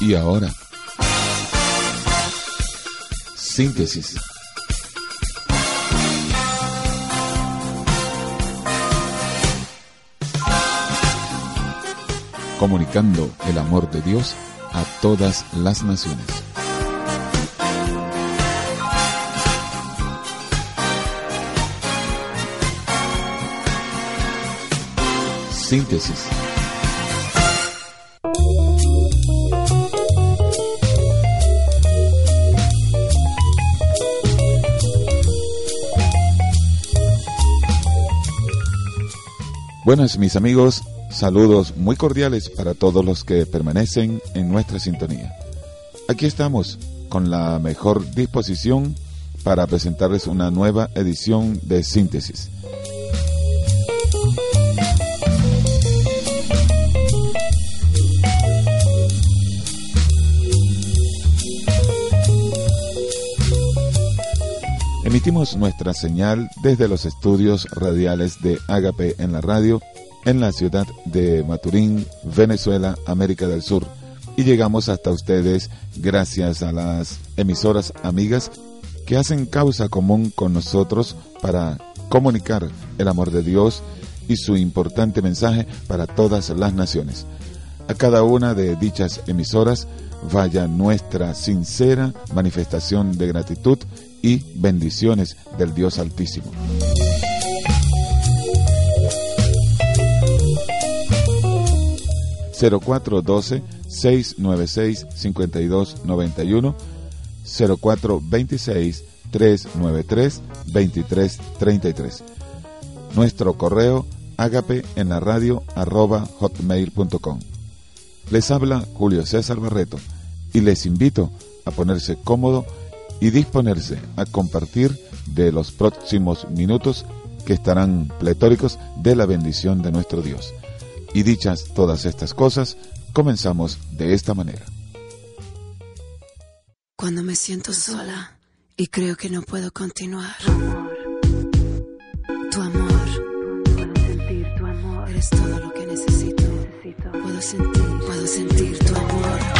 Y ahora, síntesis. Comunicando el amor de Dios a todas las naciones. Síntesis Buenas mis amigos, saludos muy cordiales para todos los que permanecen en nuestra sintonía. Aquí estamos con la mejor disposición para presentarles una nueva edición de Síntesis. Emitimos nuestra señal desde los estudios radiales de Agape en la radio en la ciudad de Maturín, Venezuela, América del Sur. Y llegamos hasta ustedes gracias a las emisoras amigas que hacen causa común con nosotros para comunicar el amor de Dios y su importante mensaje para todas las naciones. A cada una de dichas emisoras vaya nuestra sincera manifestación de gratitud y bendiciones del Dios Altísimo. ...0412 696 5291 0426 393 2333 Nuestro correo ágape en la radio arroba hotmail.com Les habla Julio César Barreto y les invito a ponerse cómodo y disponerse a compartir de los próximos minutos que estarán pletóricos de la bendición de nuestro Dios. Y dichas todas estas cosas, comenzamos de esta manera. Cuando me siento sola y creo que no puedo continuar. Tu amor, puedo sentir tu amor, eres todo lo que necesito. Puedo sentir, puedo sentir tu amor.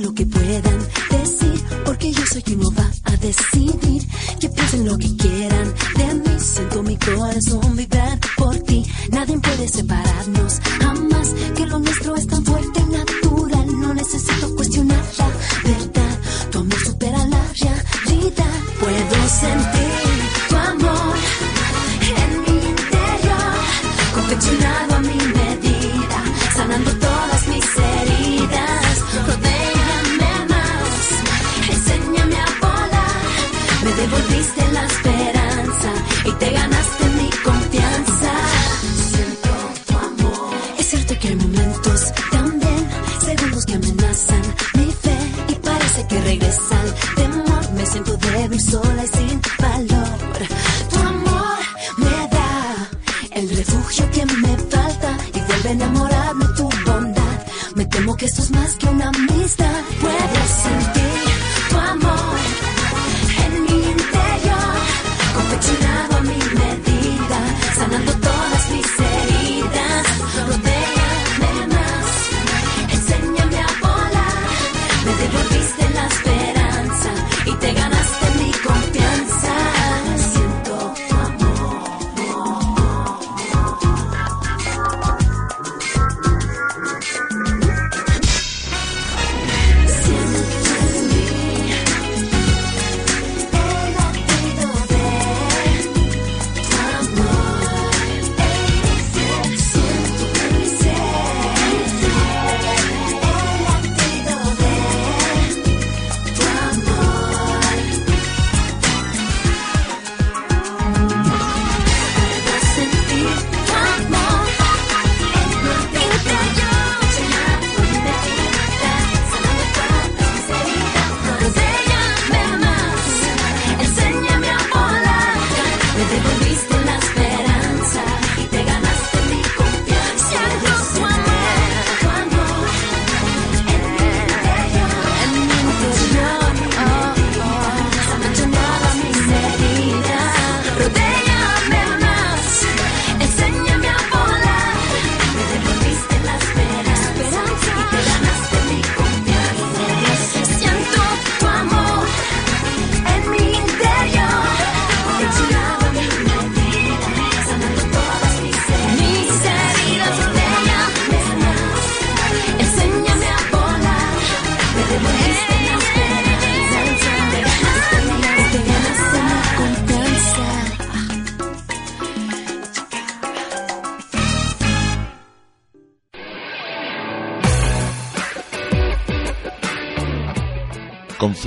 Lo que puedan decir, porque yo soy quien no va a decidir. Que piensen lo que quieran de mí, siento mi corazón vibrar por ti. Nadie puede separarnos, jamás, que lo nuestro es tan fuerte y natural. No necesito cuestionar la verdad, tu amor supera la realidad. Puedo sentir tu amor en mi interior, confeccionado sola y sin valor.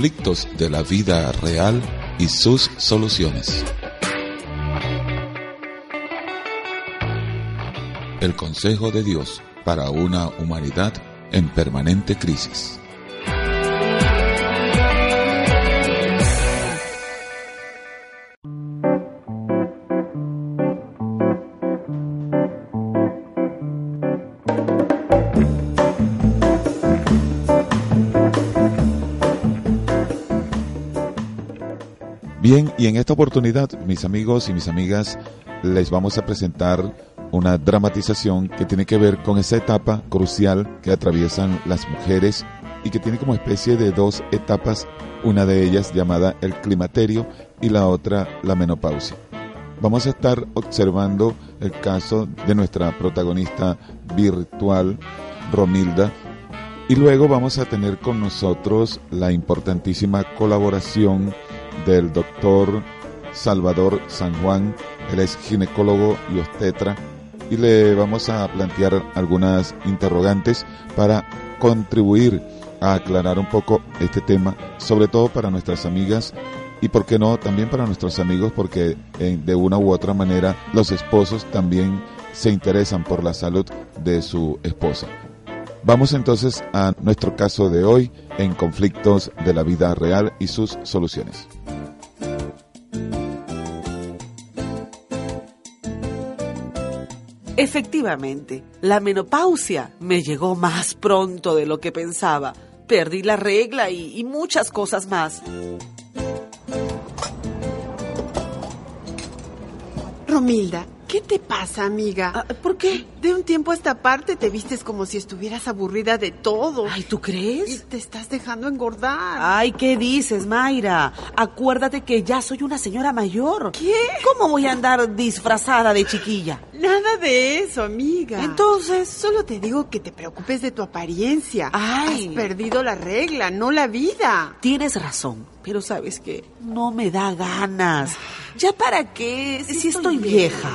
Conflictos de la vida real y sus soluciones. El Consejo de Dios para una humanidad en permanente crisis. Bien, y en esta oportunidad, mis amigos y mis amigas, les vamos a presentar una dramatización que tiene que ver con esa etapa crucial que atraviesan las mujeres y que tiene como especie de dos etapas, una de ellas llamada el climaterio y la otra la menopausia. Vamos a estar observando el caso de nuestra protagonista virtual, Romilda, y luego vamos a tener con nosotros la importantísima colaboración del doctor Salvador San Juan. Él es ginecólogo y obstetra y le vamos a plantear algunas interrogantes para contribuir a aclarar un poco este tema, sobre todo para nuestras amigas y, por qué no, también para nuestros amigos, porque eh, de una u otra manera los esposos también se interesan por la salud de su esposa. Vamos entonces a nuestro caso de hoy en conflictos de la vida real y sus soluciones. Efectivamente, la menopausia me llegó más pronto de lo que pensaba. Perdí la regla y, muchas cosas más. Romilda, ¿qué te pasa, amiga? Ah, ¿Por qué? De un tiempo a esta parte te vistes como si estuvieras aburrida de todo. Ay, ¿tú Y crees? te estás dejando engordar. Ay, ¿qué dices, Mayra? Acuérdate que ya soy una señora mayor. ¿Qué? ¿Cómo voy a andar disfrazada de chiquilla? Nada de eso, amiga. Entonces, Solo te digo que te preocupes de tu apariencia. Ay. Has perdido la regla, no la vida. tienes razón, pero sabes que no me da ganas. ¿Ya para qué? Si estoy vieja.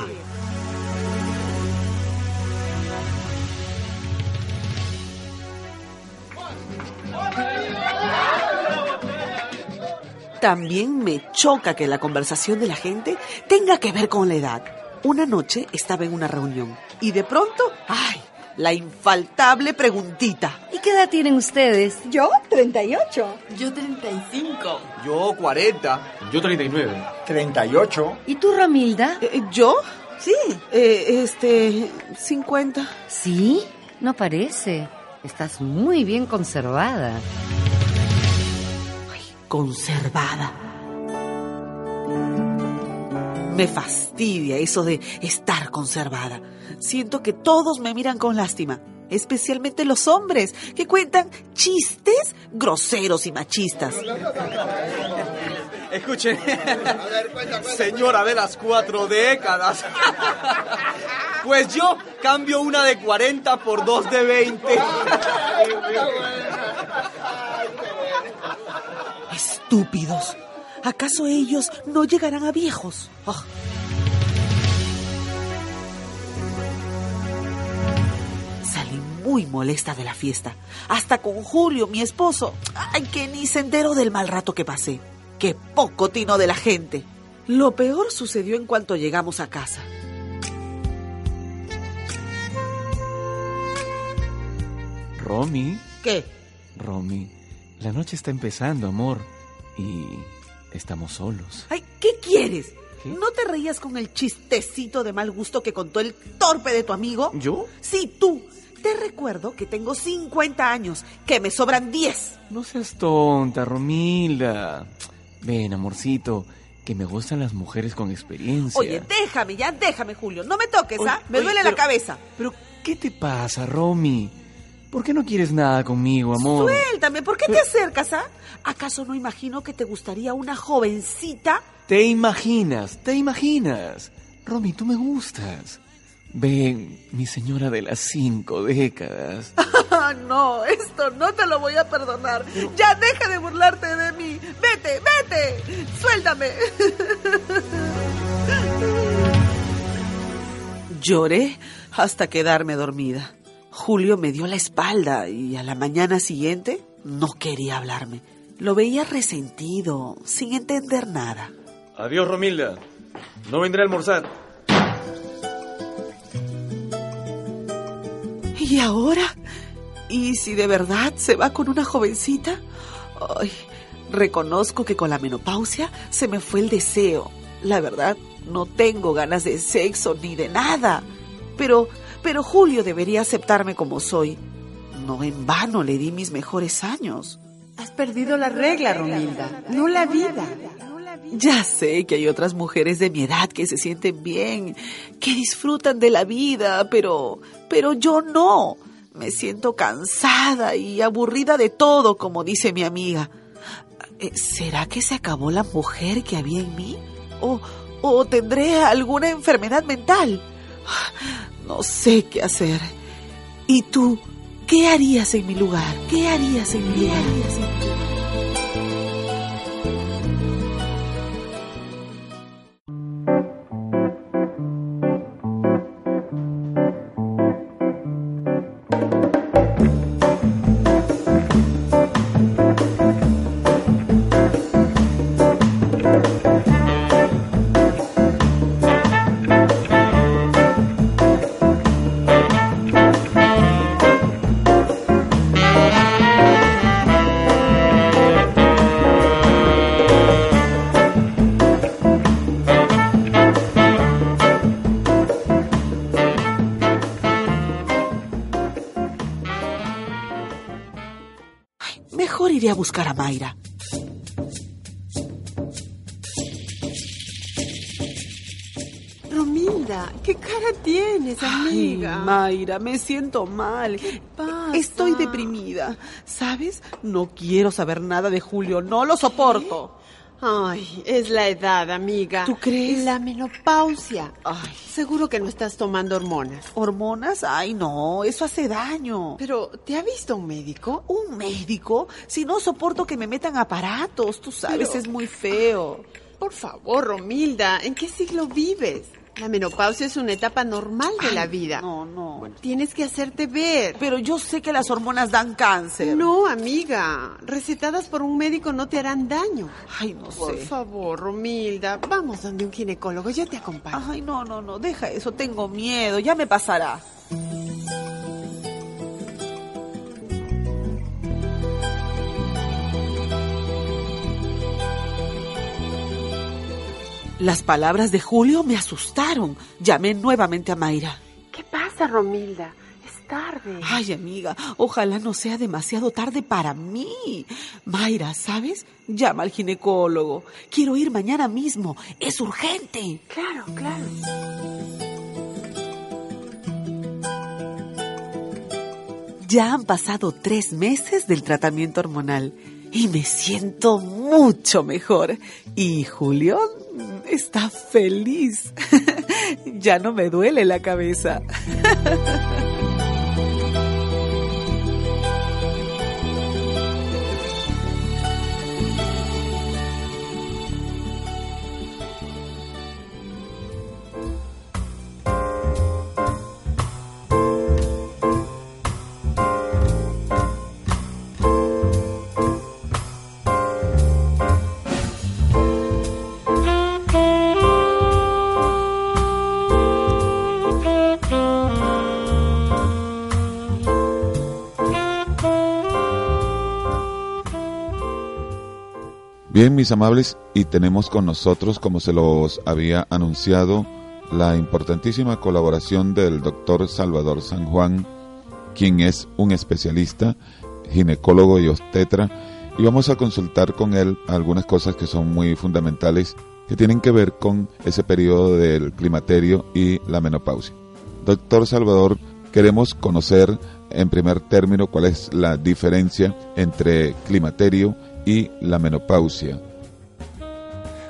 También me choca que la conversación de la gente tenga que ver con la edad. Una noche estaba en una reunión y de pronto, ¡ay! La infaltable preguntita. ¿Y qué edad tienen ustedes? Yo, 38. Yo 35. Yo 40. Yo 39. 38. ¿Y tú, Ramilda? Eh, ¿Yo? Sí. Eh, este, 50. Sí, no parece. Estás muy bien conservada. Conservada. Me fastidia eso de estar conservada. Siento que todos me miran con lástima, especialmente los hombres, que cuentan chistes groseros y machistas. Escuchen. Señora de las cuatro décadas. Pues yo cambio una de 40 por dos de 20. Estúpidos. ¿Acaso ellos no llegarán a viejos? Ah. Salí muy molesta de la fiesta. Hasta con Julio, mi esposo. Ay, que ni se enteró del mal rato que pasé. Qué poco tino de la gente. Lo peor sucedió en cuanto llegamos a casa. Romy, ¿Qué? Romy, la noche está empezando, amor. Y estamos solos. Ay, ¿qué quieres? ¿Qué? ¿No te reías con el chistecito de mal gusto que contó el torpe de tu amigo? ¿Yo? Sí, tú. Te recuerdo que tengo 50 años, que me sobran 10. No seas tonta, Romilda. Ven, amorcito, que me gustan las mujeres con experiencia. Oye, déjame, ya déjame, Julio. No me toques, ¿ah? Me oye, duele la cabeza. Pero, ¿qué te pasa, Romy? ¿Por qué no quieres nada conmigo, amor? Suéltame, ¿por qué te acercas, ah? ¿Acaso no imagino que te gustaría una jovencita? Te imaginas, te imaginas. Romy, tú me gustas. Ven, mi señora de las cinco décadas. Ah, no, esto no te lo voy a perdonar. Ya deja de burlarte de mí. Vete, vete. Suéltame. Lloré hasta quedarme dormida. Julio me dio la espalda y a la mañana siguiente no quería hablarme. Lo veía resentido, sin entender nada. Adiós, Romilda. No vendré a almorzar. ¿Y ahora? ¿Y si de verdad se va con una jovencita? Ay, reconozco que con la menopausia se me fue el deseo. La verdad, no tengo ganas de sexo ni de nada. Pero, pero Julio debería aceptarme como soy. No en vano le di mis mejores años. Has perdido la regla, Romilda, no la vida. Ya sé que hay otras mujeres de mi edad que se sienten bien, que disfrutan de la vida, pero, pero yo no. Me siento cansada y aburrida de todo, como dice mi amiga. Eh, ¿Será que se acabó la mujer que había en mí? ¿O, o tendré alguna enfermedad mental? No sé qué hacer. ¿Y tú? ¿Qué harías en mi lugar? ¿Qué harías en mi lugar? Mejor iré a buscar a Mayra. Romilda, ¿qué cara tienes, amiga? Ay, Mayra, me siento mal. pasa? Estoy deprimida. ¿Sabes? No quiero saber nada de Julio. No lo soporto. Ay, es la edad, amiga. ¿Tú crees? La menopausia. Ay, Seguro que no estás tomando hormonas. ¿hormonas? Ay, no. Eso hace daño. Pero, ¿te ha visto un médico? ¿Un médico? Si no soporto que me metan aparatos, tú sabes, Pero- es muy feo. Por favor, Romilda, ¿en qué siglo vives? La menopausia es una etapa normal de la vida. No, no. Tienes que hacerte ver. Pero yo sé que las hormonas dan cáncer. No, amiga. Recetadas por un médico no te harán daño. Ay, no Por sé. favor, Romilda, vamos donde un ginecólogo. Yo te acompaño. Ay, no, no, no. Deja eso. Tengo miedo. Ya me pasará. Las palabras de Julio me asustaron. Llamé nuevamente a Mayra. ¿Qué pasa, Romilda? Es tarde. Ay, amiga, ojalá no sea demasiado tarde para mí. Mayra, ¿sabes? Llama al ginecólogo. Quiero ir mañana mismo. Es urgente. Claro, claro. Ya han pasado tres meses del tratamiento hormonal y me siento mucho mejor. Y Julio mm, está feliz. ya no me duele la cabeza. Bien, mis amables, y tenemos con nosotros, como se los había anunciado, la importantísima colaboración del doctor Salvador San Juan, quien es un especialista, ginecólogo y obstetra, y vamos a consultar con él algunas cosas que son muy fundamentales que tienen que ver con ese periodo del climaterio y la menopausia. Doctor Salvador, queremos conocer en primer término cuál es la diferencia entre climaterio y la menopausia.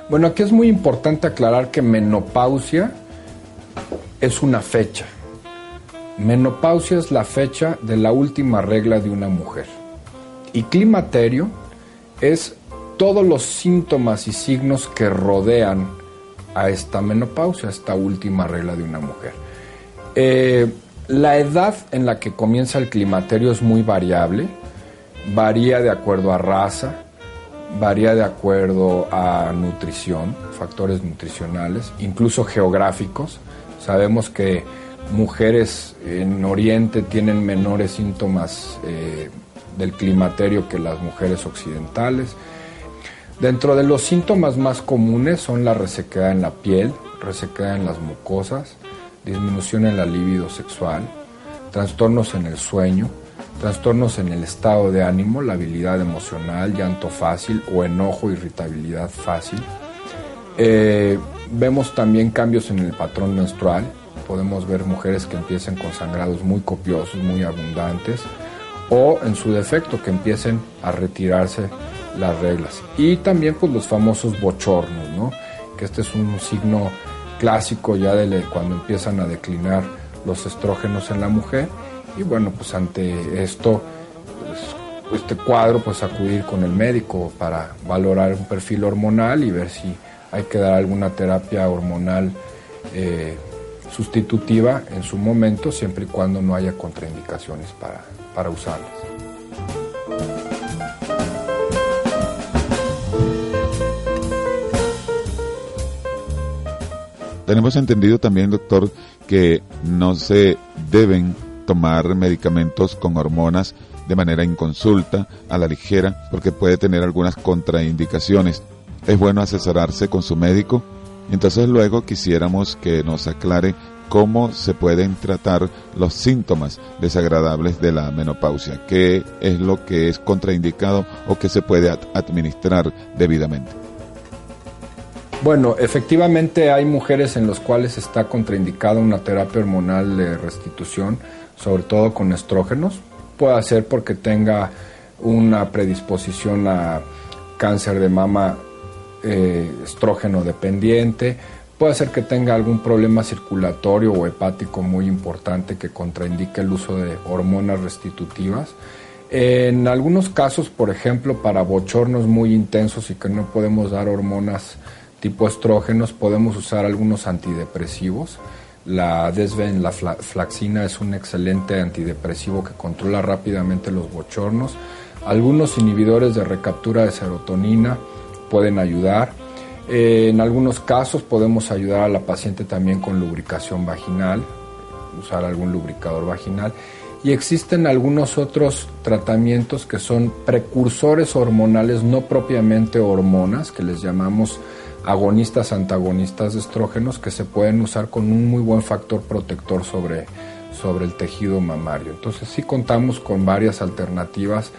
Bueno, aquí es muy importante aclarar que menopausia es una fecha. menopausia es la fecha de la última regla de una mujer. Y climaterio es todos los síntomas y signos que rodean a esta menopausia, a esta última regla de una mujer. Eh, la edad en la que comienza el climaterio es muy variable, varía de acuerdo a raza, varía de acuerdo a nutrición, factores nutricionales, incluso geográficos. Sabemos que mujeres en Oriente tienen menores síntomas eh, del climaterio que las mujeres occidentales. Dentro de los síntomas más comunes son la resequedad en la piel, resequedad en las mucosas, disminución en la libido sexual, trastornos en el sueño, trastornos en el estado de ánimo, la habilidad emocional, llanto fácil o enojo, irritabilidad fácil. Eh, vemos también cambios en el patrón menstrual. Podemos ver mujeres que empiecen con sangrados muy copiosos, muy abundantes, o en su defecto que empiecen a retirarse las reglas. Y también pues los famosos bochornos, ¿no? que este es un signo clásico ya de cuando empiezan a declinar los estrógenos en la mujer y bueno pues ante esto pues, este cuadro pues acudir con el médico para valorar un perfil hormonal y ver si hay que dar alguna terapia hormonal eh, sustitutiva en su momento siempre y cuando no haya contraindicaciones para, para usarlas. Tenemos entendido también, doctor, que no se deben tomar medicamentos con hormonas de manera inconsulta, a la ligera, porque puede tener algunas contraindicaciones. Es bueno asesorarse con su médico. Entonces luego quisiéramos que nos aclare cómo se pueden tratar los síntomas desagradables de la menopausia, qué es lo que es contraindicado o que se puede administrar debidamente. Bueno, efectivamente hay mujeres en las cuales está contraindicada una terapia hormonal de restitución, sobre todo con estrógenos. Puede ser porque tenga una predisposición a cáncer de mama eh, estrógeno dependiente, puede ser que tenga algún problema circulatorio o hepático muy importante que contraindique el uso de hormonas restitutivas. En algunos casos, por ejemplo, para bochornos muy intensos y que no podemos dar hormonas tipo estrógenos, podemos usar algunos antidepresivos. La desven, la flaxina es un excelente antidepresivo que controla rápidamente los bochornos. Algunos inhibidores de recaptura de serotonina pueden ayudar. Eh, en algunos casos podemos ayudar a la paciente también con lubricación vaginal, usar algún lubricador vaginal. Y existen algunos otros tratamientos que son precursores hormonales, no propiamente hormonas, que les llamamos agonistas, antagonistas de estrógenos que se pueden usar con un muy buen factor protector sobre, sobre el tejido mamario. Entonces sí contamos con varias alternativas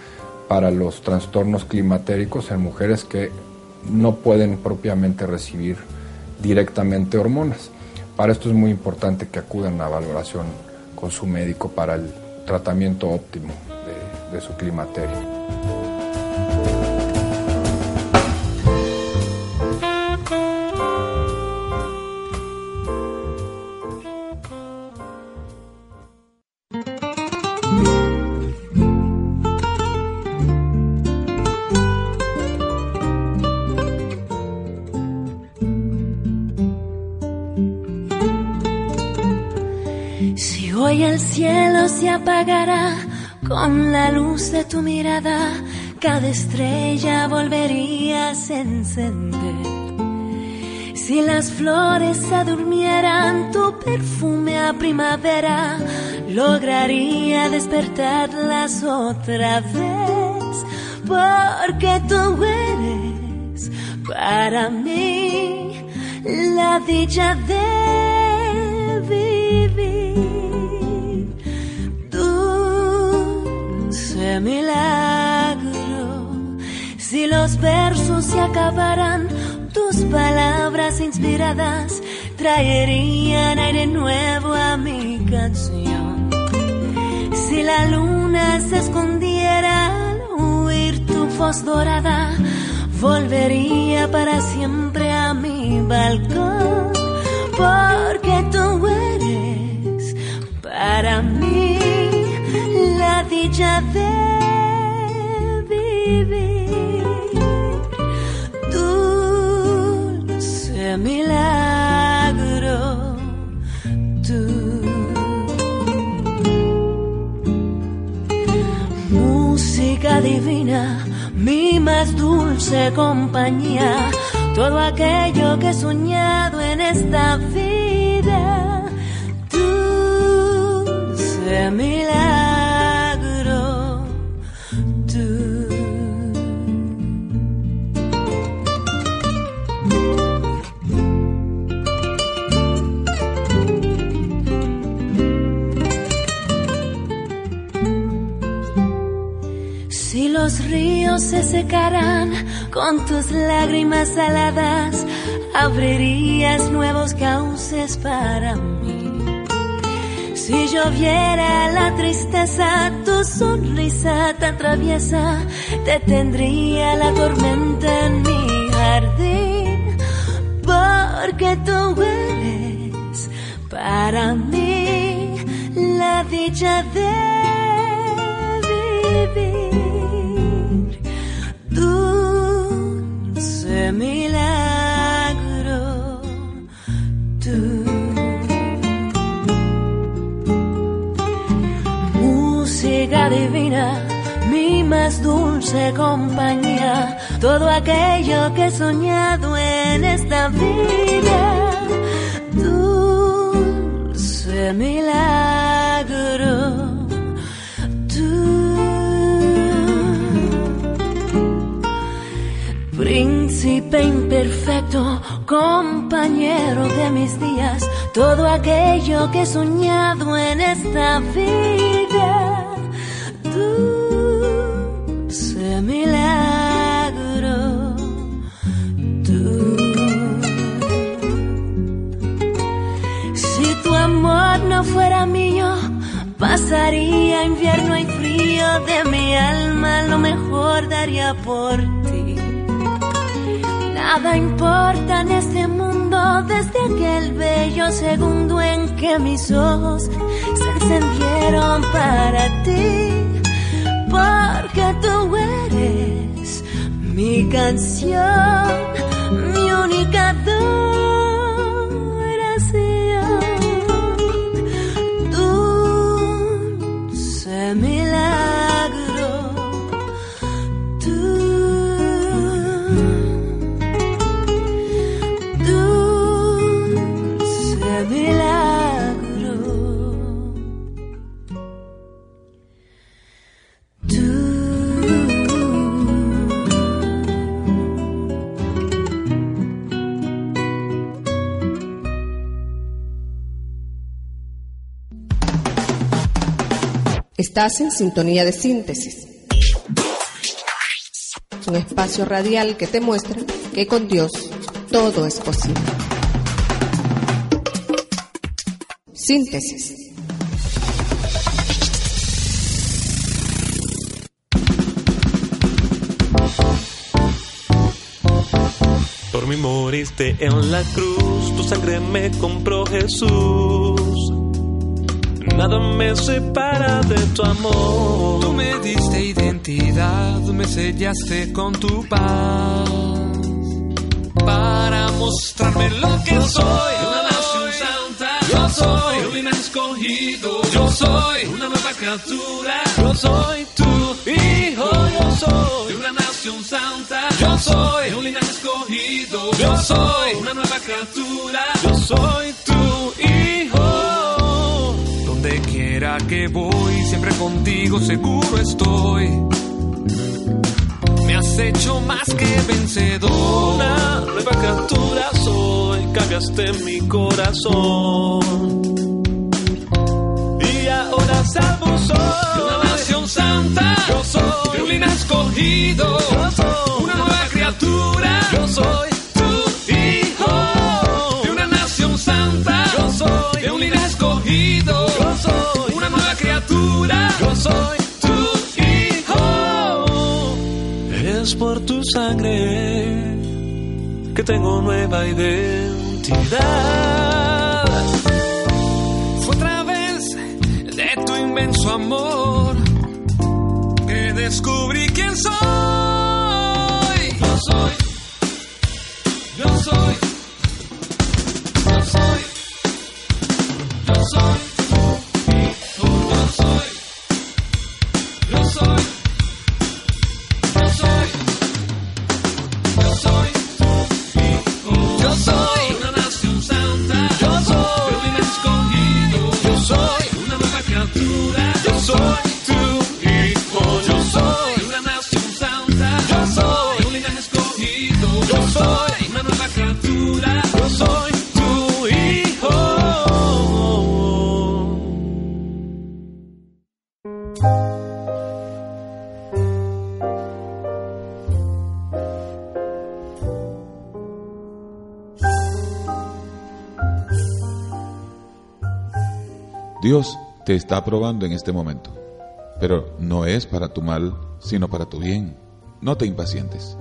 para los trastornos climatéricos en mujeres que no pueden propiamente recibir directamente hormonas. Para esto es muy importante que acudan a valoración con su médico para el tratamiento óptimo de, de su climaterio. Apagará con la luz de tu mirada, cada estrella volvería a encender. Si las flores se durmieran, tu perfume a primavera lograría despertarlas otra vez, porque tú eres para mí la dicha de vivir. Milagro. Si los versos se acabaran, tus palabras inspiradas traerían aire nuevo a mi canción. Si la luna se escondiera al huir tu voz dorada, volvería para siempre a mi balcón, porque tú eres para mí la dicha de vivir. Dulce milagro, tú. Música divina, mi más dulce compañía, todo aquello que he soñado en esta vida. Dulce milagro, ríos se secaran con tus lágrimas saladas, abrirías nuevos cauces para mí. Si lloviera la tristeza, tu sonrisa tan traviesa, detendría la tormenta en mi jardín. Porque tú eres para mí la dicha de vivir. Más dulce compañía, todo aquello que he soñado en esta vida. Dulce milagro. Príncipe imperfecto, compañero de mis días, todo aquello que he soñado en esta vida. Dulce fuera mío, pasaría invierno y frío de mi alma, lo mejor daría por ti. Nada importa en este mundo desde aquel bello segundo en que mis ojos se encendieron para ti. Porque tú eres mi canción, Estás en sintonía de síntesis. Un espacio radial que te muestra que con Dios todo es posible. Síntesis. Por mí moriste en la cruz, tu sangre me compró Jesús. Nada me separa de tu amor. Tú me diste identidad, me sellaste con tu paz. Para mostrarme lo que soy, una nación santa. Yo soy un linaje escogido. Yo soy una nueva criatura. Yo soy tu hijo. Yo soy una nación santa. Yo soy un linaje escogido. Yo soy una nueva criatura. Yo soy que voy, siempre contigo seguro estoy. Me has hecho más que vencedor. Una nueva criatura soy, cambiaste mi corazón. Y ahora salvo soy. Una nación santa. Yo soy. Un escogido. Yo soy. Una nueva criatura. Yo soy Yo soy tu hijo. Es por tu sangre que tengo nueva identidad. Fue a través inmenso amor que descubrí quién soy. Yo soy, yo soy, Dios te está probando en este momento, pero no es para tu mal, sino para tu bien. No te impacientes.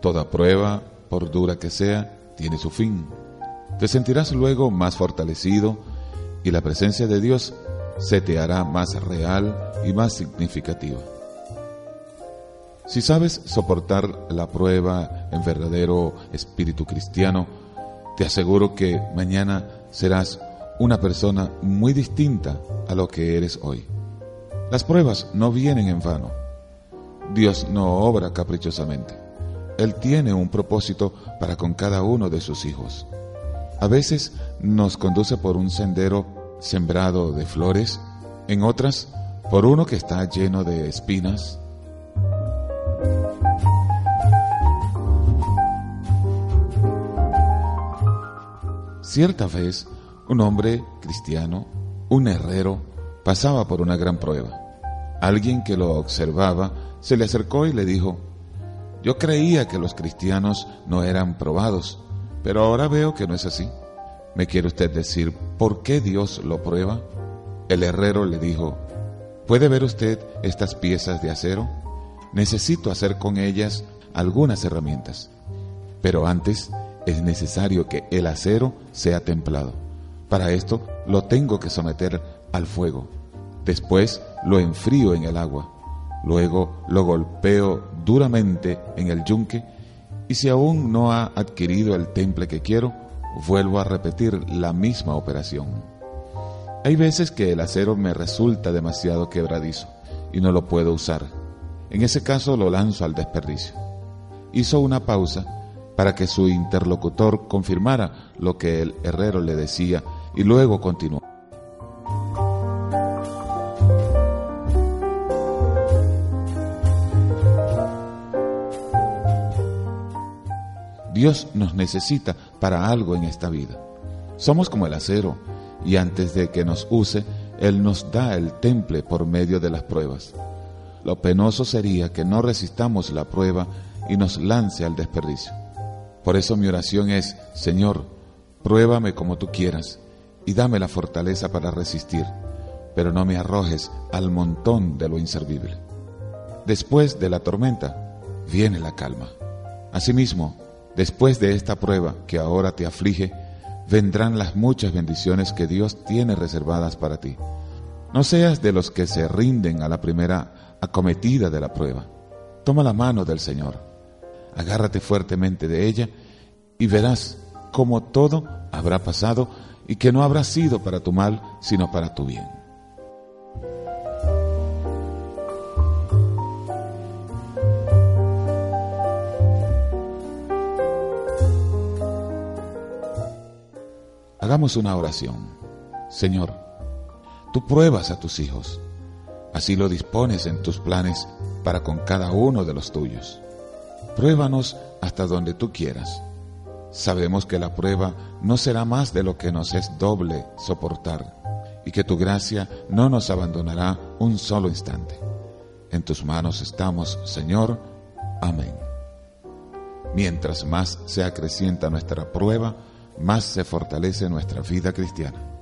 Toda prueba, por dura que sea, tiene su fin. Te sentirás luego más fortalecido y la presencia de Dios se te hará más real y más significativa. Si sabes soportar la prueba en verdadero espíritu cristiano, te aseguro que mañana serás una persona muy distinta a lo que eres hoy. Las pruebas no vienen en vano. Dios no obra caprichosamente. Él tiene un propósito para con cada uno de sus hijos. A veces nos conduce por un sendero sembrado de flores, en otras por uno que está lleno de espinas. Cierta vez, un hombre cristiano, un herrero, pasaba por una gran prueba. Alguien que lo observaba se le acercó y le dijo, yo creía que los cristianos no eran probados, pero ahora veo que no es así. ¿Me quiere usted decir por qué Dios lo prueba? El herrero le dijo, ¿puede ver usted estas piezas de acero? Necesito hacer con ellas algunas herramientas, pero antes es necesario que el acero sea templado. Para esto lo tengo que someter al fuego. Después lo enfrío en el agua. Luego lo golpeo duramente en el yunque y si aún no ha adquirido el temple que quiero, vuelvo a repetir la misma operación. Hay veces que el acero me resulta demasiado quebradizo y no lo puedo usar. En ese caso lo lanzo al desperdicio. Hizo una pausa para que su interlocutor confirmara lo que el herrero le decía y luego continuó. Dios nos necesita para algo en esta vida. Somos como el acero y antes de que nos use, Él nos da el temple por medio de las pruebas. Lo penoso sería que no resistamos la prueba y nos lance al desperdicio. Por eso mi oración es, Señor, pruébame como tú quieras y dame la fortaleza para resistir, pero no me arrojes al montón de lo inservible. Después de la tormenta viene la calma. Asimismo, después de esta prueba que ahora te aflige, vendrán las muchas bendiciones que Dios tiene reservadas para ti. No seas de los que se rinden a la primera acometida de la prueba. Toma la mano del Señor agárrate fuertemente de ella y verás cómo todo habrá pasado y que no habrá sido para tu mal, sino para tu bien. Hagamos una oración. Señor, tú pruebas a tus hijos, así lo dispones en tus planes para con cada uno de los tuyos. Pruébanos hasta donde tú quieras. Sabemos que la prueba no será más de lo que nos es doble soportar y que tu gracia no nos abandonará un solo instante. En tus manos estamos, Señor. Amén. Mientras más se acrecienta nuestra prueba, más se fortalece nuestra vida cristiana.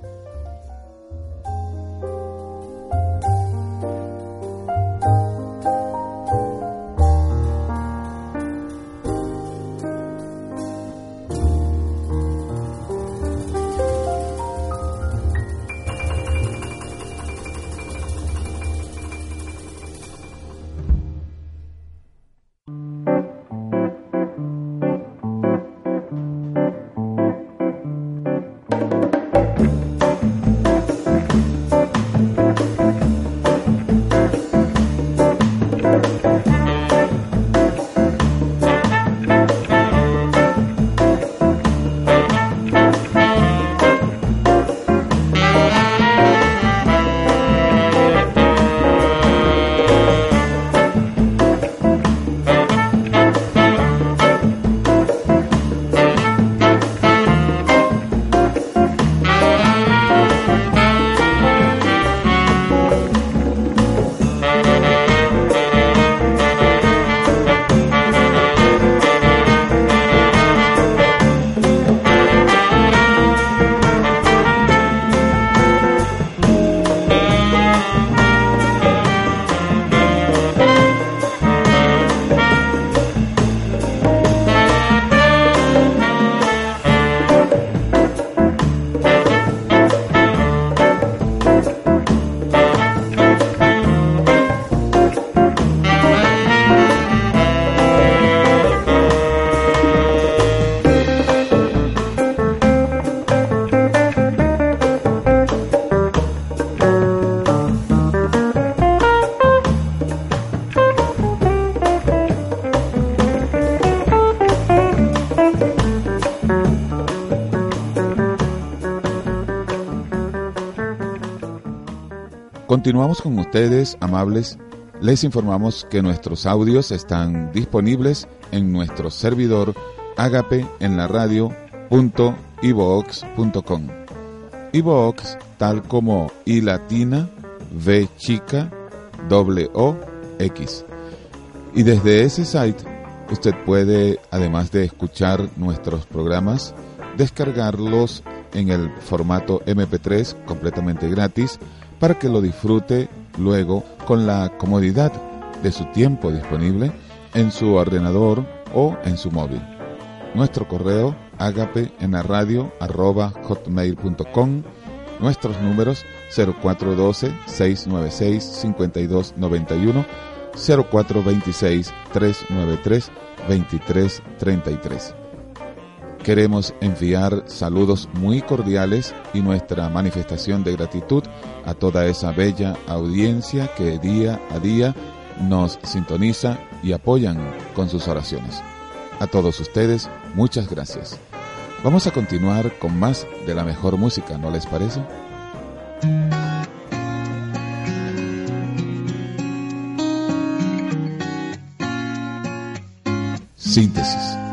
Continuamos con ustedes, amables. Les informamos que nuestros audios están disponibles en nuestro servidor agape en la radio.ivox.com. Ivox, tal como I latina, V chica, W X. Y desde ese site usted puede, además de escuchar nuestros programas, descargarlos en el formato MP3 completamente gratis para que lo disfrute luego con la comodidad de su tiempo disponible en su ordenador o en su móvil. Nuestro correo agape en la radio arroba hotmail.com nuestros números 0412-696-5291, 0426-393-2333. Queremos enviar saludos muy cordiales y nuestra manifestación de gratitud a toda esa bella audiencia que día a día nos sintoniza y apoyan con sus oraciones. A todos ustedes, muchas gracias. Vamos a continuar con más de la mejor música, ¿no les parece? Síntesis.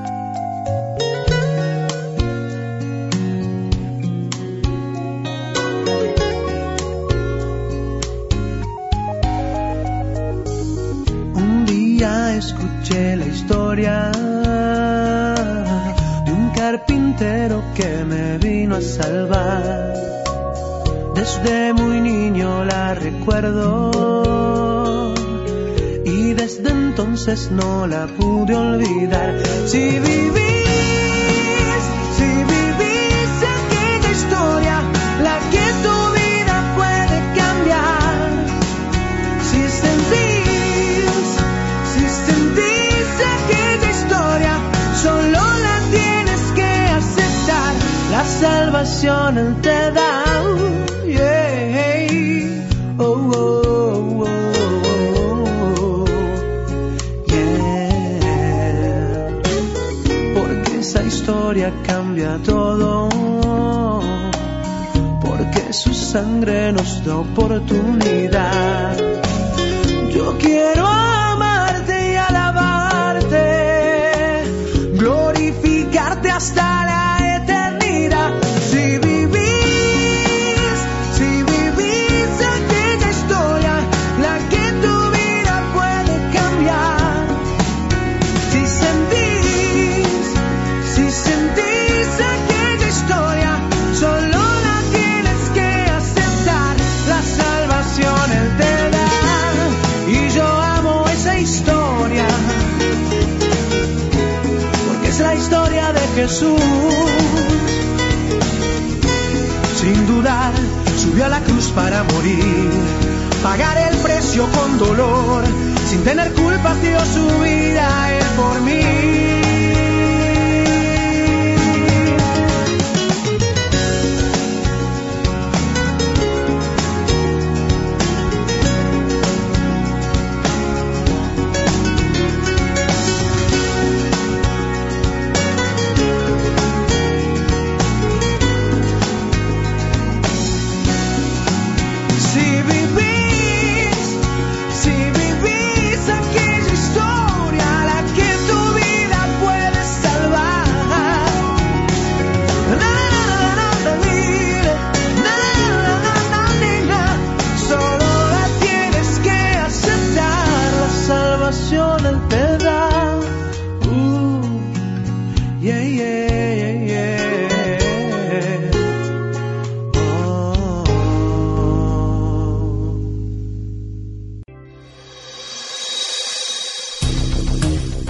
Escuché la historia de un carpintero que me vino a salvar. Desde muy niño la recuerdo y desde entonces no la pude olvidar. Si vivís, salvación Él te da. Oh, oh, oh. Porque esa historia cambia todo. Porque su sangre nos da oportunidad. Yo quiero Jesús. Sin dudar, subió a la cruz para morir, pagar el precio con dolor, sin tener culpas dio su vida Él por mí.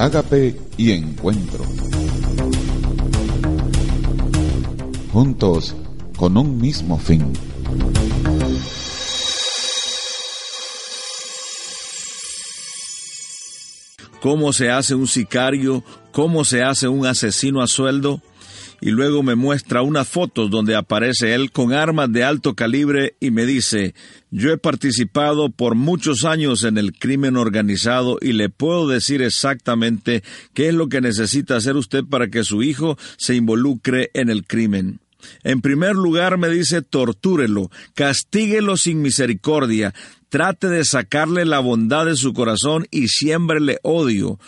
Ágape y encuentro. Juntos con un mismo fin. cómo se hace un sicario, cómo se hace un asesino a sueldo, y luego me muestra unas fotos donde aparece él con armas de alto calibre y me dice, yo he participado por muchos años en el crimen organizado y le puedo decir exactamente qué es lo que necesita hacer usted para que su hijo se involucre en el crimen. En primer lugar me dice tortúrelo, castíguelo sin misericordia, trate de sacarle la bondad de su corazón y siémbrele odio.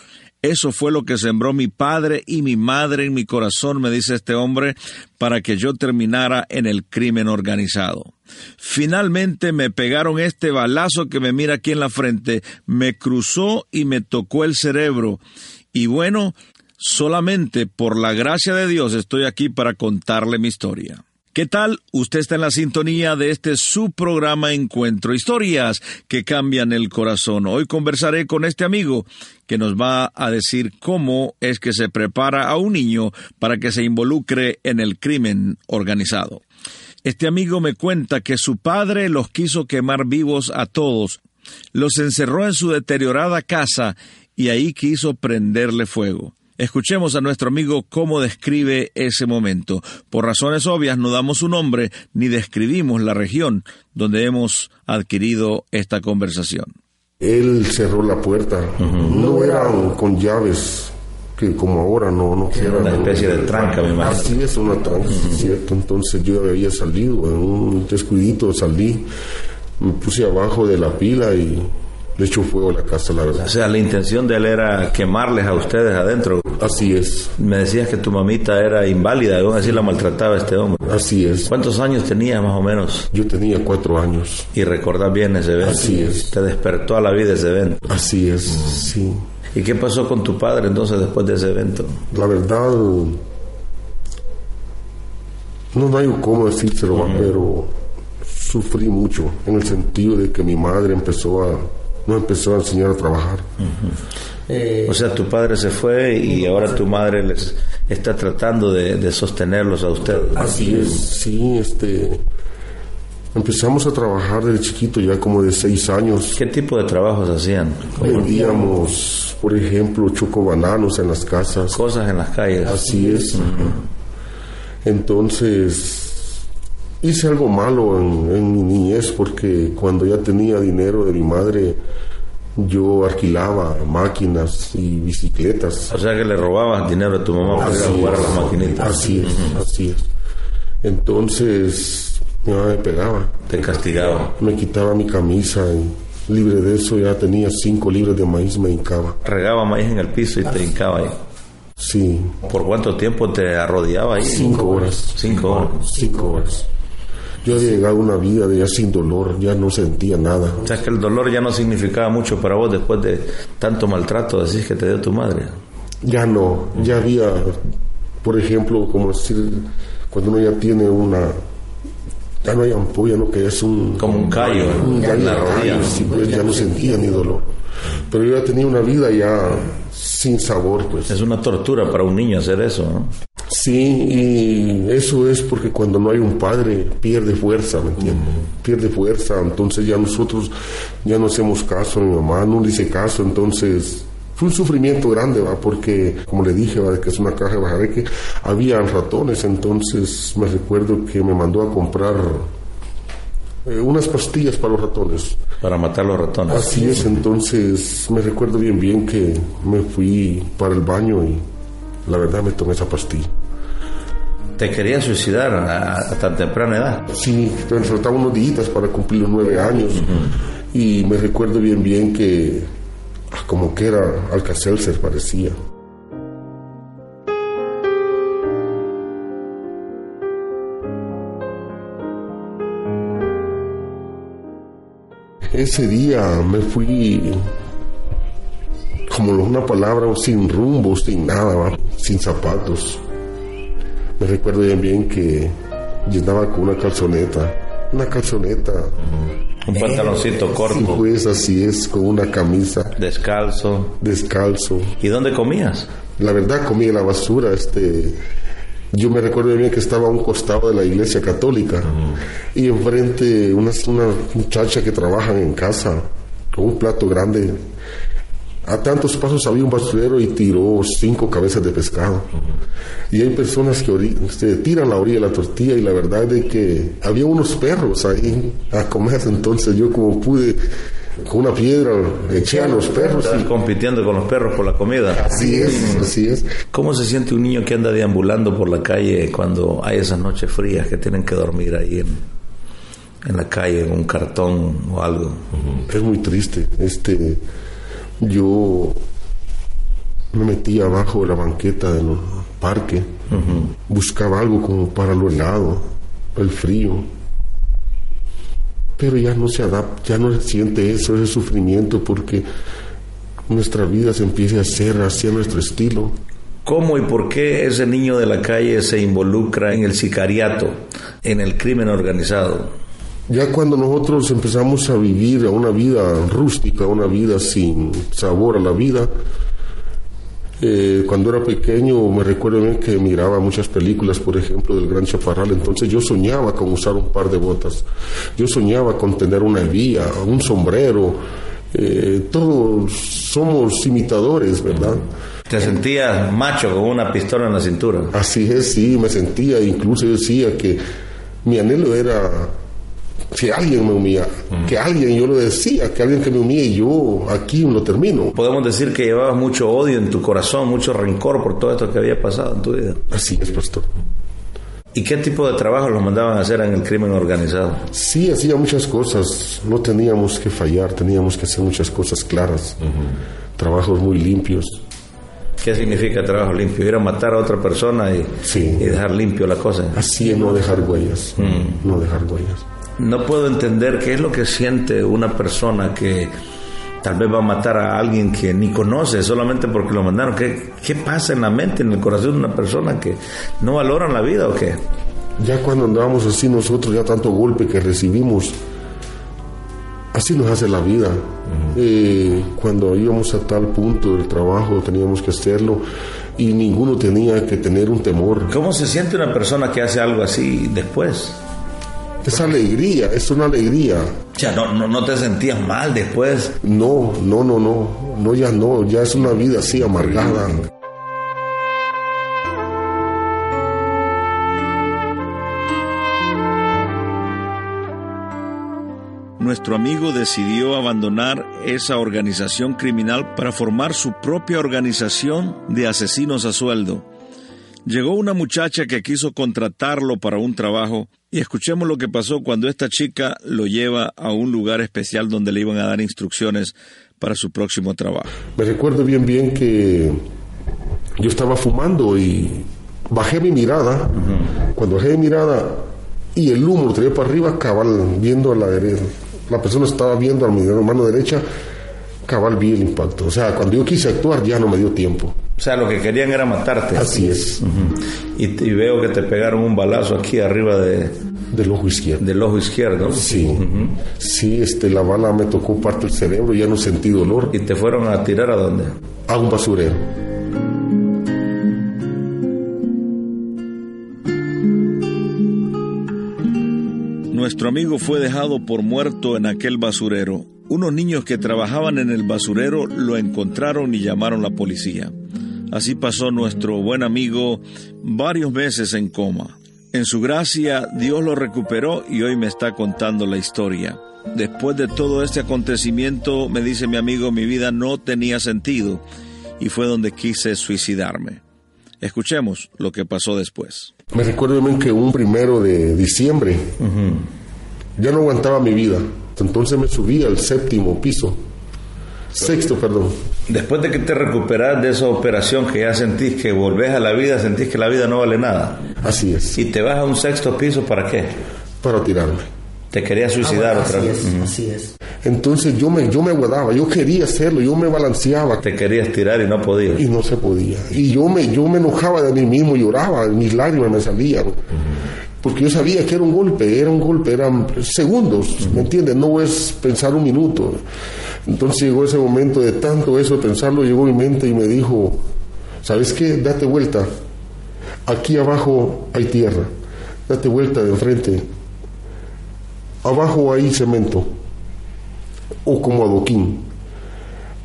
Eso fue lo que sembró mi padre y mi madre en mi corazón, me dice este hombre, para que yo terminara en el crimen organizado. Finalmente me pegaron este balazo que me mira aquí en la frente, me cruzó y me tocó el cerebro. Y bueno, solamente por la gracia de Dios estoy aquí para contarle mi historia. ¿Qué tal? Usted está en la sintonía de este su programa Encuentro, historias que cambian el corazón. Hoy conversaré con este amigo que nos va a decir cómo es que se prepara a un niño para que se involucre en el crimen organizado. Este amigo me cuenta que su padre los quiso quemar vivos a todos, los encerró en su deteriorada casa y ahí quiso prenderle fuego. Escuchemos a nuestro amigo cómo describe ese momento. Por razones obvias no damos su nombre ni describimos la región donde hemos adquirido esta conversación. Él cerró la puerta. No eran con llaves, que como ahora no, no Era una especie de tranca, me imagino. Así es, una tranca, ¿cierto? Entonces yo había salido, en un descuidito salí, me puse abajo de la pila y le echó fuego a la casa, la verdad. O sea, la intención de él era quemarles a ustedes adentro. Así es. Me decías que tu mamita era inválida, y aún así la maltrataba este hombre. Así es. ¿Cuántos años tenías más o menos? Yo tenía cuatro años. ¿Y recordás bien ese evento? Así es. Te despertó a la vida ese evento. Así es, sí. ¿Y qué pasó con tu padre entonces después de ese evento? La verdad, no hay cómo decírselo, va, pero sufrí mucho en el sentido de que mi madre empezó a no empezó a enseñar a trabajar. o sea, tu padre se fue y ahora tu madre les está tratando de, de sostenerlos a ustedes. Así es, sí, este empezamos a trabajar desde chiquito, ya como de seis años. ¿Qué tipo de trabajos hacían? Vendíamos, por ejemplo, chocobananos en las casas. Cosas en las calles. Así es. Entonces, hice algo malo en, en mi niñez porque cuando ya tenía dinero de mi madre, yo alquilaba máquinas y bicicletas. O sea que le robabas dinero a tu mamá para ir a Así jugar a las maquinitas. Así es, así es. Entonces, mi mamá me pegaba. Te castigaba. Me quitaba mi camisa y libre de eso ya tenía cinco libras de maíz, me hincaba. Regaba maíz en el piso y te hincaba ahí. Sí. ¿Por cuánto tiempo te arrodillaba ahí? Cinco horas. Cinco horas. Cinco horas. Yo había llegado a una vida de ya sin dolor, ya no sentía nada. O sea que el dolor ya no significaba mucho para vos después de tanto maltrato, decís que te dio tu madre. Ya no, ya había, por ejemplo, como decir, cuando uno ya tiene una, ya no hay ampolla, ¿no? Que es un... Como un callo un en callo, la rodilla. sí, pues ya no sentía ni dolor. Pero yo ya tenía una vida ya sin sabor, pues. Es una tortura para un niño hacer eso, ¿no? Sí, y eso es porque cuando no hay un padre pierde fuerza, ¿me entiendes? Pierde fuerza, entonces ya nosotros ya no hacemos caso, mi mamá no le hice caso, entonces fue un sufrimiento grande, va, porque como le dije, va, que es una caja de bajareque, había ratones, entonces me recuerdo que me mandó a comprar eh, unas pastillas para los ratones. Para matar los ratones. Así es, entonces me recuerdo bien bien que me fui para el baño y la verdad me tomé esa pastilla. ¿Te querías suicidar a, a tan temprana edad? Sí, me faltaban unos días para cumplir los nueve años. Y me recuerdo bien bien que ah, como que era Alcacelser parecía. Ese día me fui como una palabra, sin rumbo, sin nada, sin zapatos. Me recuerdo bien bien que llenaba con una calzoneta, una calzoneta. Un pantaloncito corto. Sí, pues así es, con una camisa. Descalzo. Descalzo. ¿Y dónde comías? La verdad comía en la basura, este... Yo me recuerdo bien que estaba a un costado de la iglesia católica y enfrente una, una muchacha que trabaja en casa con un plato grande. A tantos pasos había un basurero y tiró cinco cabezas de pescado. Y hay personas que ori- este, tiran la orilla de la tortilla y la verdad es que había unos perros ahí a comer. Entonces yo como pude con una piedra eché a los perros. Estás compitiendo con los perros por la comida. Así es, así es. ¿Cómo se siente un niño que anda deambulando por la calle cuando hay esas noches frías que tienen que dormir ahí en, en la calle, en un cartón o algo? Es muy triste. Este, yo me metí abajo de la banqueta del parque, buscaba algo como para lo helado, el frío. Pero ya no se adapta, ya no se siente eso, ese sufrimiento, porque nuestra vida se empieza a hacer hacia nuestro estilo. ¿Cómo y por qué ese niño de la calle se involucra en el sicariato, en el crimen organizado? Ya cuando nosotros empezamos a vivir a una vida rústica, una vida sin sabor a la vida, eh, cuando era pequeño me recuerdo bien que miraba muchas películas, por ejemplo, del Gran Chaparral, entonces yo soñaba con usar un par de botas, yo soñaba con tener una hebilla, un sombrero, eh, todos somos imitadores, ¿verdad? Te sentías macho con una pistola en la cintura. Así es, sí, me sentía, incluso yo decía que mi anhelo era que alguien me humilla, que alguien, yo lo decía, que alguien que me humille, yo aquí lo termino. Podemos decir que llevabas mucho odio en tu corazón, mucho rencor por todo esto que había pasado en tu vida. Así es, pastor. ¿Y qué tipo de trabajo los mandaban a hacer en el crimen organizado? Sí, hacía muchas cosas, no teníamos que fallar, teníamos que hacer muchas cosas claras, trabajos muy limpios. ¿Qué significa trabajo limpio? Ir a matar a otra persona y, y dejar limpio la cosa. Así es, no dejar huellas, no dejar huellas. No puedo entender qué es lo que siente una persona que tal vez va a matar a alguien que ni conoce solamente porque lo mandaron. ¿Qué, qué pasa en la mente, en el corazón de una persona que no valoran la vida o qué? Ya cuando andábamos así nosotros, ya tanto golpe que recibimos, así nos hace la vida. Eh, cuando íbamos a tal punto del trabajo teníamos que hacerlo y ninguno tenía que tener un temor. ¿Cómo se siente una persona que hace algo así después? Es alegría, es una alegría. O sea, no, no, no te sentías mal después. No, no, no, no, no, ya no, ya es una vida así amargada. Nuestro amigo decidió abandonar esa organización criminal para formar su propia organización de asesinos a sueldo. Llegó una muchacha que quiso contratarlo para un trabajo y escuchemos lo que pasó cuando esta chica lo lleva a un lugar especial donde le iban a dar instrucciones para su próximo trabajo. Me recuerdo bien bien que yo estaba fumando y bajé mi mirada. Cuando bajé mi mirada y el humo lo traía para arriba, cabal viendo a la derecha. La persona estaba viendo a mi mano derecha, cabal vi el impacto. O sea, cuando yo quise actuar ya no me dio tiempo. O sea, lo que querían era matarte. Así es. y, y, veo que te pegaron un balazo aquí arriba de... Del ojo izquierdo. Del ojo izquierdo. Sí. Sí, este, la bala me tocó parte del cerebro, ya no sentí dolor. ¿Y te fueron a tirar a dónde? A un basurero. Nuestro amigo fue dejado por muerto en aquel basurero. Unos niños que trabajaban en el basurero lo encontraron y llamaron a la policía. Así pasó nuestro buen amigo varios meses en coma. En su gracia Dios lo recuperó y hoy me está contando la historia. Después de todo este acontecimiento, me dice mi amigo, mi vida no tenía sentido y fue donde quise suicidarme. Escuchemos lo que pasó después. Me recuerdo bien que un primero de diciembre ya no aguantaba mi vida. Entonces me subí al séptimo piso. Sexto, perdón. Después de que te recuperas de esa operación que ya sentís que volvés a la vida, sentís que la vida no vale nada. Así es. ¿Y te vas a un sexto piso para qué? Para tirarme. Te querías suicidar Ah, bueno, otra así vez. es, así es. Entonces yo me, yo me aguardaba, yo quería hacerlo, yo me balanceaba. Te querías tirar y no podías. Y no se podía. Y yo me, yo me enojaba de mí mismo, lloraba, mis lágrimas me salían. Porque yo sabía que era un golpe, era un golpe, eran segundos, ¿me entiendes? No es pensar un minuto. Entonces llegó ese momento de tanto eso, pensarlo, llegó mi mente y me dijo, ¿sabes qué? Date vuelta. Aquí abajo hay tierra. Date vuelta de frente. Abajo hay cemento. O como adoquín.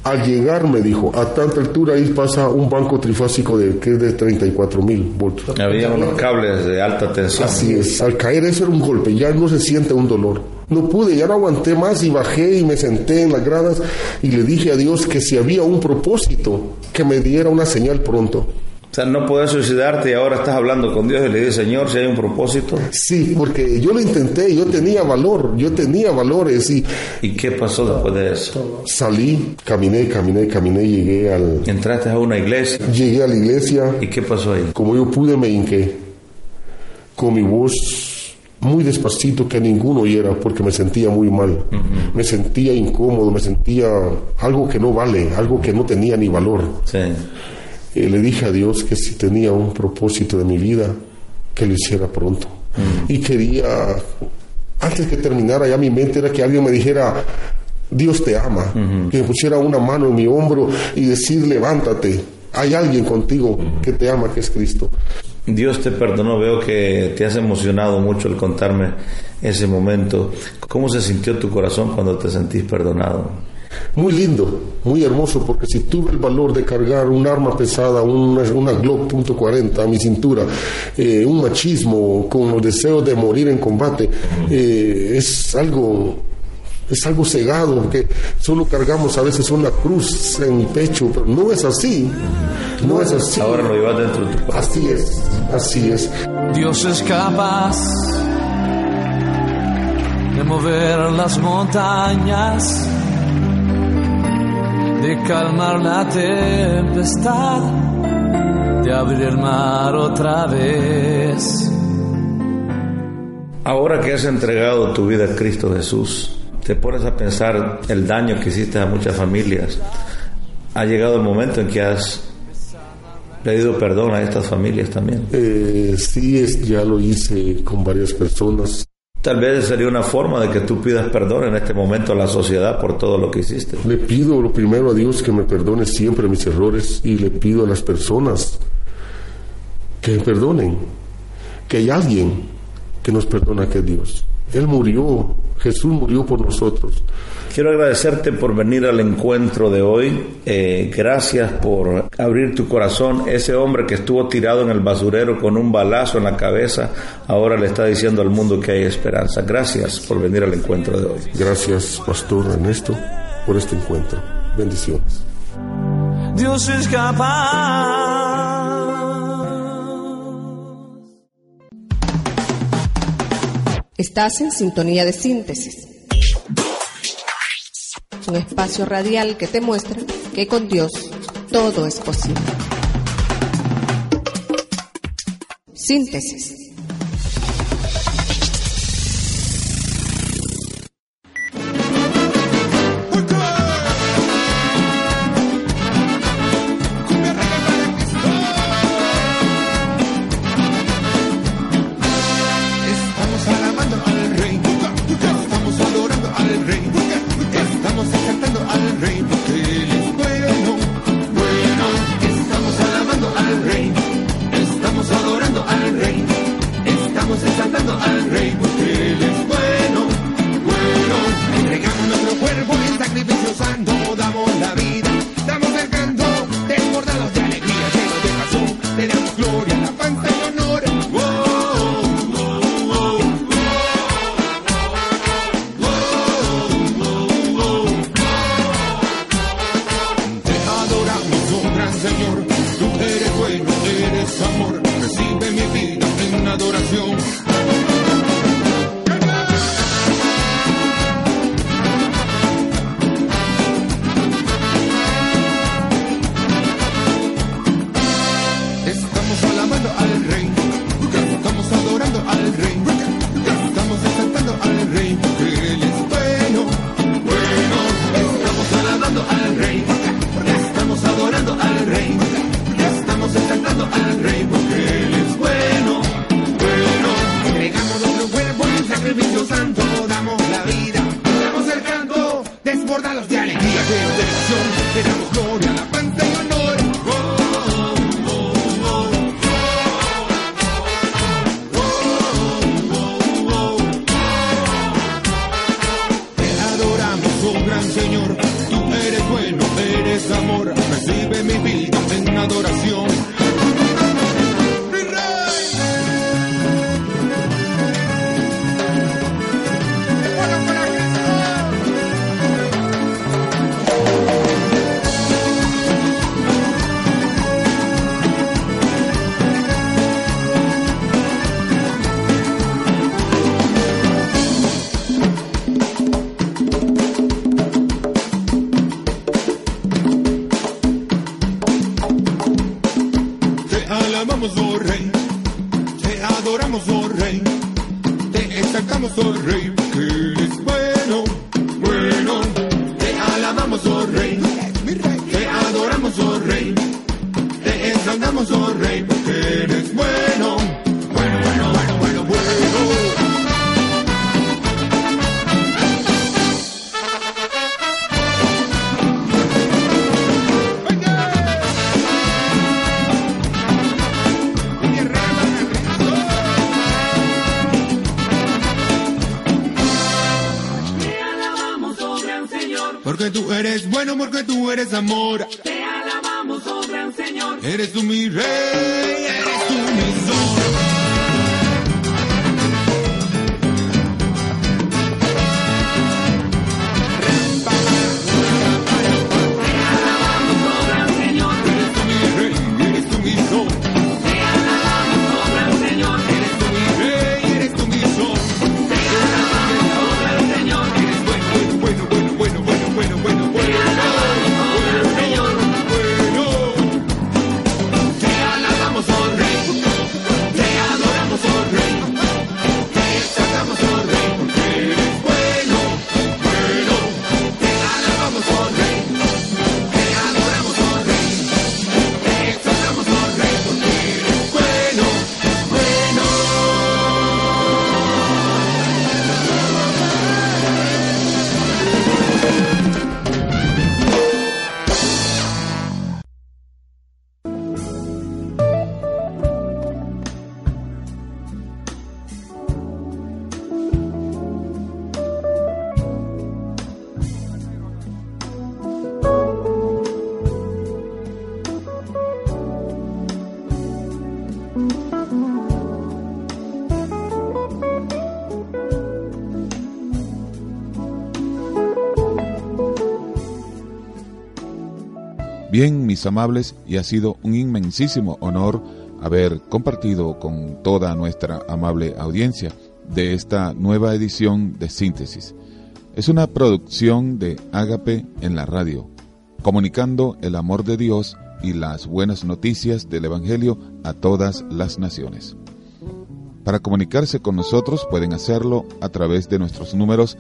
Al llegar, me dijo, a tanta altura ahí pasa un banco trifásico de, que es de 34 mil voltios. Había unos cables de alta tensión. Así es, al caer eso era un golpe, ya no se siente un dolor. No pude, ya no aguanté más y bajé y me senté en las gradas y le dije a Dios que si había un propósito, que me diera una señal pronto. O sea, no puedes suicidarte y ahora estás hablando con Dios y le dices, Señor, si hay un propósito. Sí, porque yo lo intenté, yo tenía valor, yo tenía valores y... ¿Y qué pasó después de eso? Salí, caminé, caminé, caminé, llegué al... ¿Entraste a una iglesia? Llegué a la iglesia. ¿Y qué pasó ahí? Como yo pude, me hinqué. Con mi voz muy despacito que ninguno oyera porque me sentía muy mal. Me sentía incómodo, me sentía algo que no vale, algo que no tenía ni valor. Sí. Eh, le dije a Dios que si tenía un propósito de mi vida, que lo hiciera pronto. Y quería, antes que terminara ya mi mente era que alguien me dijera, Dios te ama, que me pusiera una mano en mi hombro y decir, levántate, hay alguien contigo que te ama, que es Cristo. Dios te perdonó, veo que te has emocionado mucho el contarme ese momento. ¿Cómo se sintió tu corazón cuando te sentís perdonado? Muy lindo, muy hermoso, porque si tuve el valor de cargar un arma pesada, una, una Glock .40 a mi cintura, eh, un machismo con los deseos de morir en combate, eh, es algo es algo cegado, que solo cargamos a veces una cruz en mi pecho, pero no es así, no es así. Ahora lo llevas dentro de tu corazón. Así es, así es. Dios es capaz de mover las montañas, de calmar la tempestad, de abrir el mar otra vez. Ahora que has entregado tu vida a Cristo Jesús, te pones a pensar el daño que hiciste a muchas familias. Ha llegado el momento en que has pedido perdón a estas familias también. Eh, sí, es, ya lo hice con varias personas. Tal vez sería una forma de que tú pidas perdón en este momento a la sociedad por todo lo que hiciste. Le pido lo primero a Dios que me perdone siempre mis errores y le pido a las personas que me perdonen, que hay alguien que nos perdona que es Dios. Él murió, Jesús murió por nosotros. Quiero agradecerte por venir al encuentro de hoy. Eh, gracias por abrir tu corazón. Ese hombre que estuvo tirado en el basurero con un balazo en la cabeza, ahora le está diciendo al mundo que hay esperanza. Gracias por venir al encuentro de hoy. Gracias, Pastor Ernesto, por este encuentro. Bendiciones. Dios es capaz. Estás en sintonía de síntesis. Un espacio radial que te muestra que con Dios todo es posible. Síntesis. servicio santo. Mis amables, y ha sido un inmensísimo honor haber compartido con toda nuestra amable audiencia de esta nueva edición de Síntesis. Es una producción de Ágape en la radio, comunicando el amor de Dios y las buenas noticias del Evangelio a todas las naciones. Para comunicarse con nosotros pueden hacerlo a través de nuestros números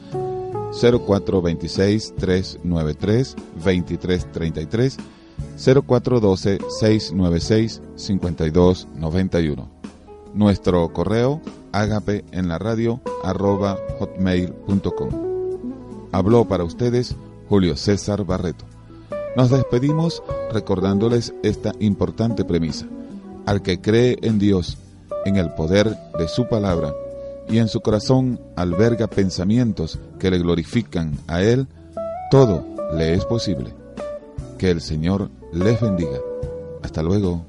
0426-393-2333, 0412-696-5291. Nuestro correo agape en la radio arroba hotmail.com. Habló para ustedes Julio César Barreto. Nos despedimos recordándoles esta importante premisa. Al que cree en Dios, en el poder de su palabra, y en su corazón alberga pensamientos que le glorifican a Él, todo le es posible. Que el Señor les bendiga. Hasta luego.